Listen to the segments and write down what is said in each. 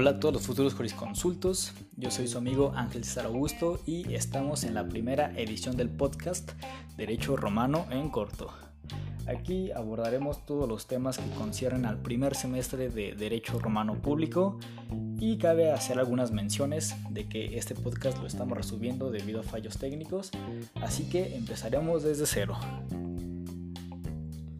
Hola a todos los futuros jurisconsultos, yo soy su amigo Ángel César Augusto y estamos en la primera edición del podcast Derecho Romano en Corto. Aquí abordaremos todos los temas que conciernen al primer semestre de Derecho Romano Público y cabe hacer algunas menciones de que este podcast lo estamos resubiendo debido a fallos técnicos, así que empezaremos desde cero.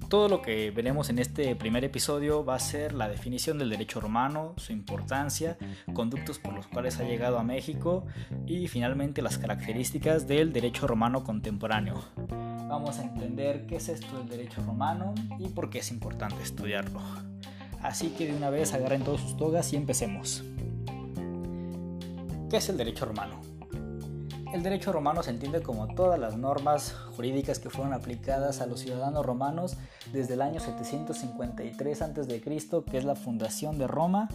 Todo lo que veremos en este primer episodio va a ser la definición del derecho romano, su importancia, conductos por los cuales ha llegado a México y finalmente las características del derecho romano contemporáneo. Vamos a entender qué es esto del derecho romano y por qué es importante estudiarlo. Así que de una vez agarren todos sus togas y empecemos. ¿Qué es el derecho romano? El derecho romano se entiende como todas las normas jurídicas que fueron aplicadas a los ciudadanos romanos desde el año 753 a.C., que es la fundación de Roma,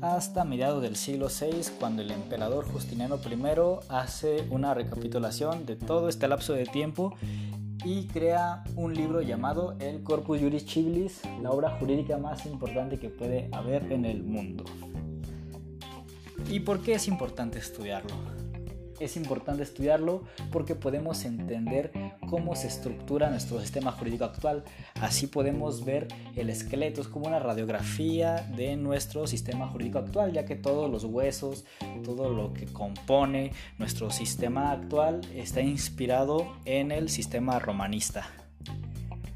hasta mediados del siglo VI, cuando el emperador Justiniano I hace una recapitulación de todo este lapso de tiempo y crea un libro llamado el Corpus Juris Civilis, la obra jurídica más importante que puede haber en el mundo. ¿Y por qué es importante estudiarlo? Es importante estudiarlo porque podemos entender cómo se estructura nuestro sistema jurídico actual. Así podemos ver el esqueleto, es como una radiografía de nuestro sistema jurídico actual, ya que todos los huesos, todo lo que compone nuestro sistema actual está inspirado en el sistema romanista.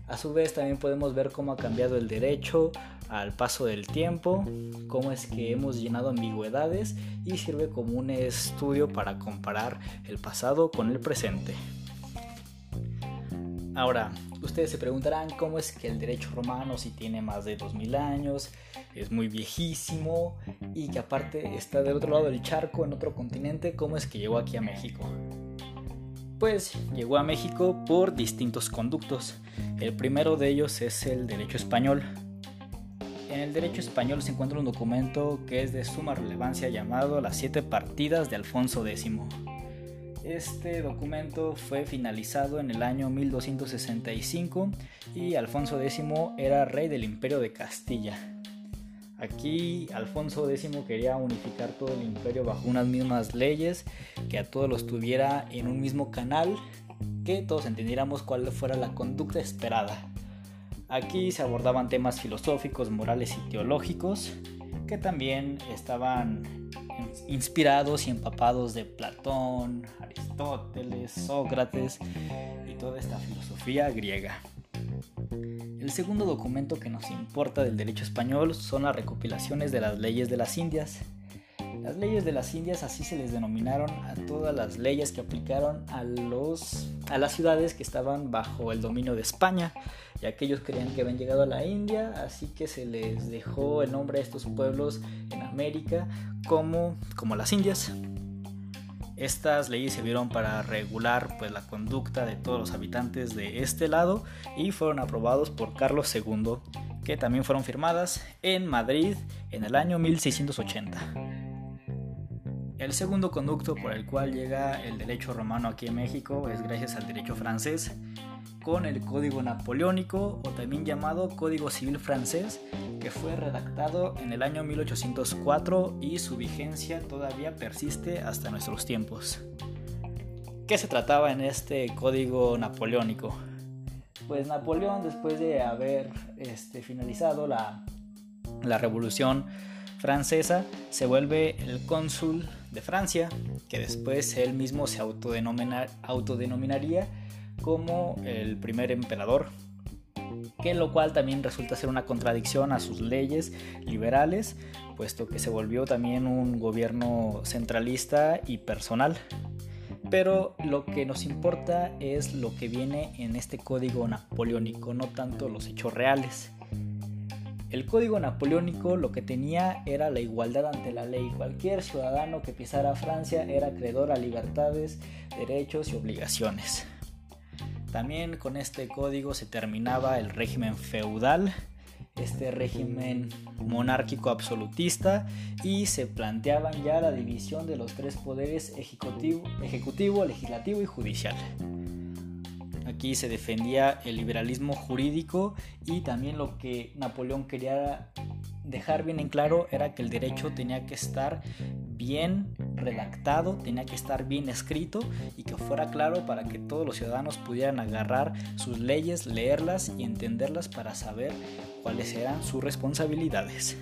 A su vez también podemos ver cómo ha cambiado el derecho al paso del tiempo, cómo es que hemos llenado ambigüedades y sirve como un estudio para comparar el pasado con el presente. Ahora, ustedes se preguntarán cómo es que el derecho romano si tiene más de 2000 años, es muy viejísimo y que aparte está del otro lado del charco en otro continente, cómo es que llegó aquí a México. Pues llegó a México por distintos conductos. El primero de ellos es el derecho español. En el derecho español se encuentra un documento que es de suma relevancia llamado Las siete partidas de Alfonso X. Este documento fue finalizado en el año 1265 y Alfonso X era rey del imperio de Castilla. Aquí Alfonso X quería unificar todo el imperio bajo unas mismas leyes, que a todos los tuviera en un mismo canal, que todos entendiéramos cuál fuera la conducta esperada. Aquí se abordaban temas filosóficos, morales y teológicos, que también estaban inspirados y empapados de Platón, Aristóteles, Sócrates y toda esta filosofía griega. El segundo documento que nos importa del derecho español son las recopilaciones de las leyes de las Indias. Las leyes de las Indias así se les denominaron a todas las leyes que aplicaron a, los, a las ciudades que estaban bajo el dominio de España, y aquellos creían que habían llegado a la India, así que se les dejó el nombre a estos pueblos en América como, como las Indias. Estas leyes sirvieron para regular pues, la conducta de todos los habitantes de este lado y fueron aprobados por Carlos II, que también fueron firmadas en Madrid en el año 1680. El segundo conducto por el cual llega el derecho romano aquí en México es gracias al derecho francés, con el Código Napoleónico o también llamado Código Civil francés, que fue redactado en el año 1804 y su vigencia todavía persiste hasta nuestros tiempos. ¿Qué se trataba en este Código Napoleónico? Pues Napoleón, después de haber este, finalizado la, la Revolución Francesa, se vuelve el cónsul de Francia, que después él mismo se autodenominaría como el primer emperador, que lo cual también resulta ser una contradicción a sus leyes liberales, puesto que se volvió también un gobierno centralista y personal. Pero lo que nos importa es lo que viene en este código napoleónico, no tanto los hechos reales. El código napoleónico lo que tenía era la igualdad ante la ley. Cualquier ciudadano que pisara Francia era acreedor a libertades, derechos y obligaciones. También con este código se terminaba el régimen feudal, este régimen monárquico absolutista y se planteaban ya la división de los tres poderes ejecutivo, ejecutivo legislativo y judicial. Aquí se defendía el liberalismo jurídico y también lo que Napoleón quería dejar bien en claro era que el derecho tenía que estar bien redactado, tenía que estar bien escrito y que fuera claro para que todos los ciudadanos pudieran agarrar sus leyes, leerlas y entenderlas para saber cuáles eran sus responsabilidades.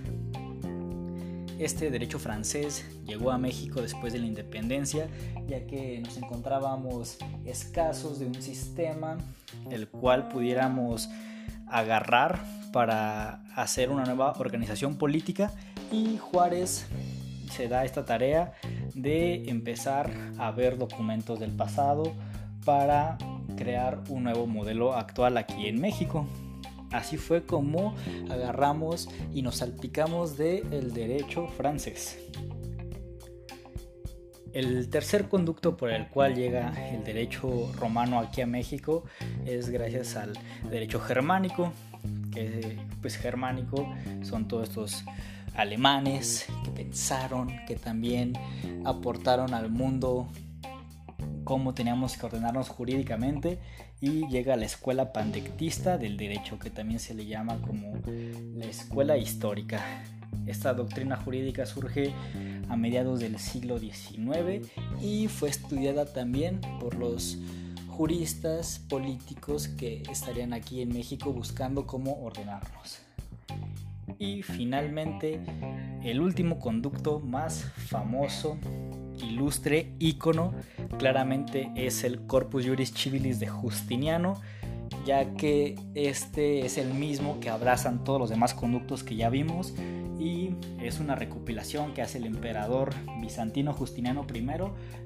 Este derecho francés llegó a México después de la independencia, ya que nos encontrábamos escasos de un sistema el cual pudiéramos agarrar para hacer una nueva organización política y Juárez se da esta tarea de empezar a ver documentos del pasado para crear un nuevo modelo actual aquí en México. Así fue como agarramos y nos salpicamos del derecho francés. El tercer conducto por el cual llega el derecho romano aquí a México es gracias al derecho germánico, que pues germánico son todos estos alemanes que pensaron, que también aportaron al mundo cómo teníamos que ordenarnos jurídicamente y llega la escuela pandectista del derecho, que también se le llama como la escuela histórica. Esta doctrina jurídica surge a mediados del siglo XIX y fue estudiada también por los juristas políticos que estarían aquí en México buscando cómo ordenarnos. Y finalmente, el último conducto más famoso, ilustre, ícono, claramente es el Corpus Juris Civilis de Justiniano, ya que este es el mismo que abrazan todos los demás conductos que ya vimos y es una recopilación que hace el emperador bizantino Justiniano I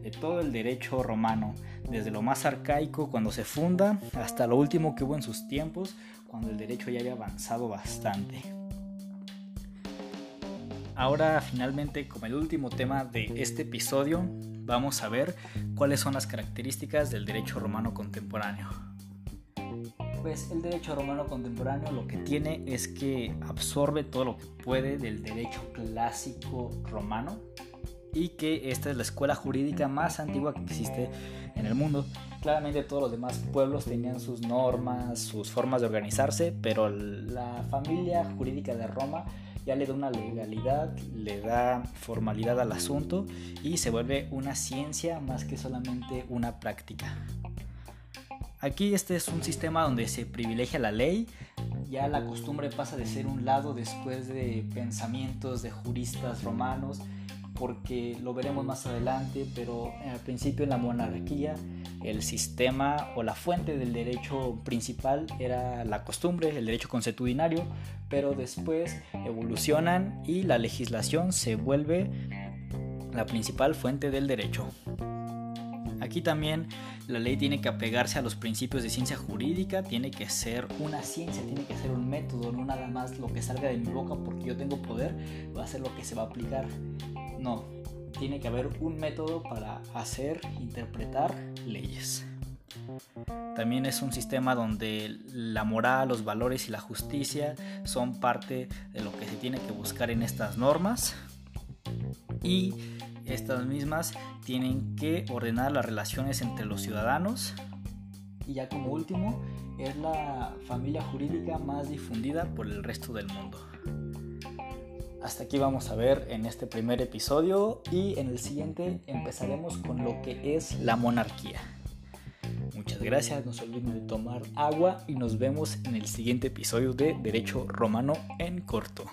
de todo el derecho romano, desde lo más arcaico cuando se funda hasta lo último que hubo en sus tiempos, cuando el derecho ya había avanzado bastante. Ahora finalmente como el último tema de este episodio vamos a ver cuáles son las características del derecho romano contemporáneo. Pues el derecho romano contemporáneo lo que tiene es que absorbe todo lo que puede del derecho clásico romano y que esta es la escuela jurídica más antigua que existe en el mundo. Claramente todos los demás pueblos tenían sus normas, sus formas de organizarse, pero la familia jurídica de Roma ya le da una legalidad, le da formalidad al asunto y se vuelve una ciencia más que solamente una práctica. Aquí este es un sistema donde se privilegia la ley, ya la costumbre pasa de ser un lado después de pensamientos de juristas romanos porque lo veremos más adelante, pero al principio en la monarquía el sistema o la fuente del derecho principal era la costumbre, el derecho consuetudinario, pero después evolucionan y la legislación se vuelve la principal fuente del derecho. Aquí también la ley tiene que apegarse a los principios de ciencia jurídica, tiene que ser una ciencia, tiene que ser un método, no nada más lo que salga de mi boca porque yo tengo poder va a ser lo que se va a aplicar. No, tiene que haber un método para hacer, interpretar leyes. También es un sistema donde la moral, los valores y la justicia son parte de lo que se tiene que buscar en estas normas. Y estas mismas tienen que ordenar las relaciones entre los ciudadanos. Y ya como último, es la familia jurídica más difundida por el resto del mundo. Hasta aquí vamos a ver en este primer episodio y en el siguiente empezaremos con lo que es la monarquía. Muchas gracias, no se olviden de tomar agua y nos vemos en el siguiente episodio de Derecho Romano en corto.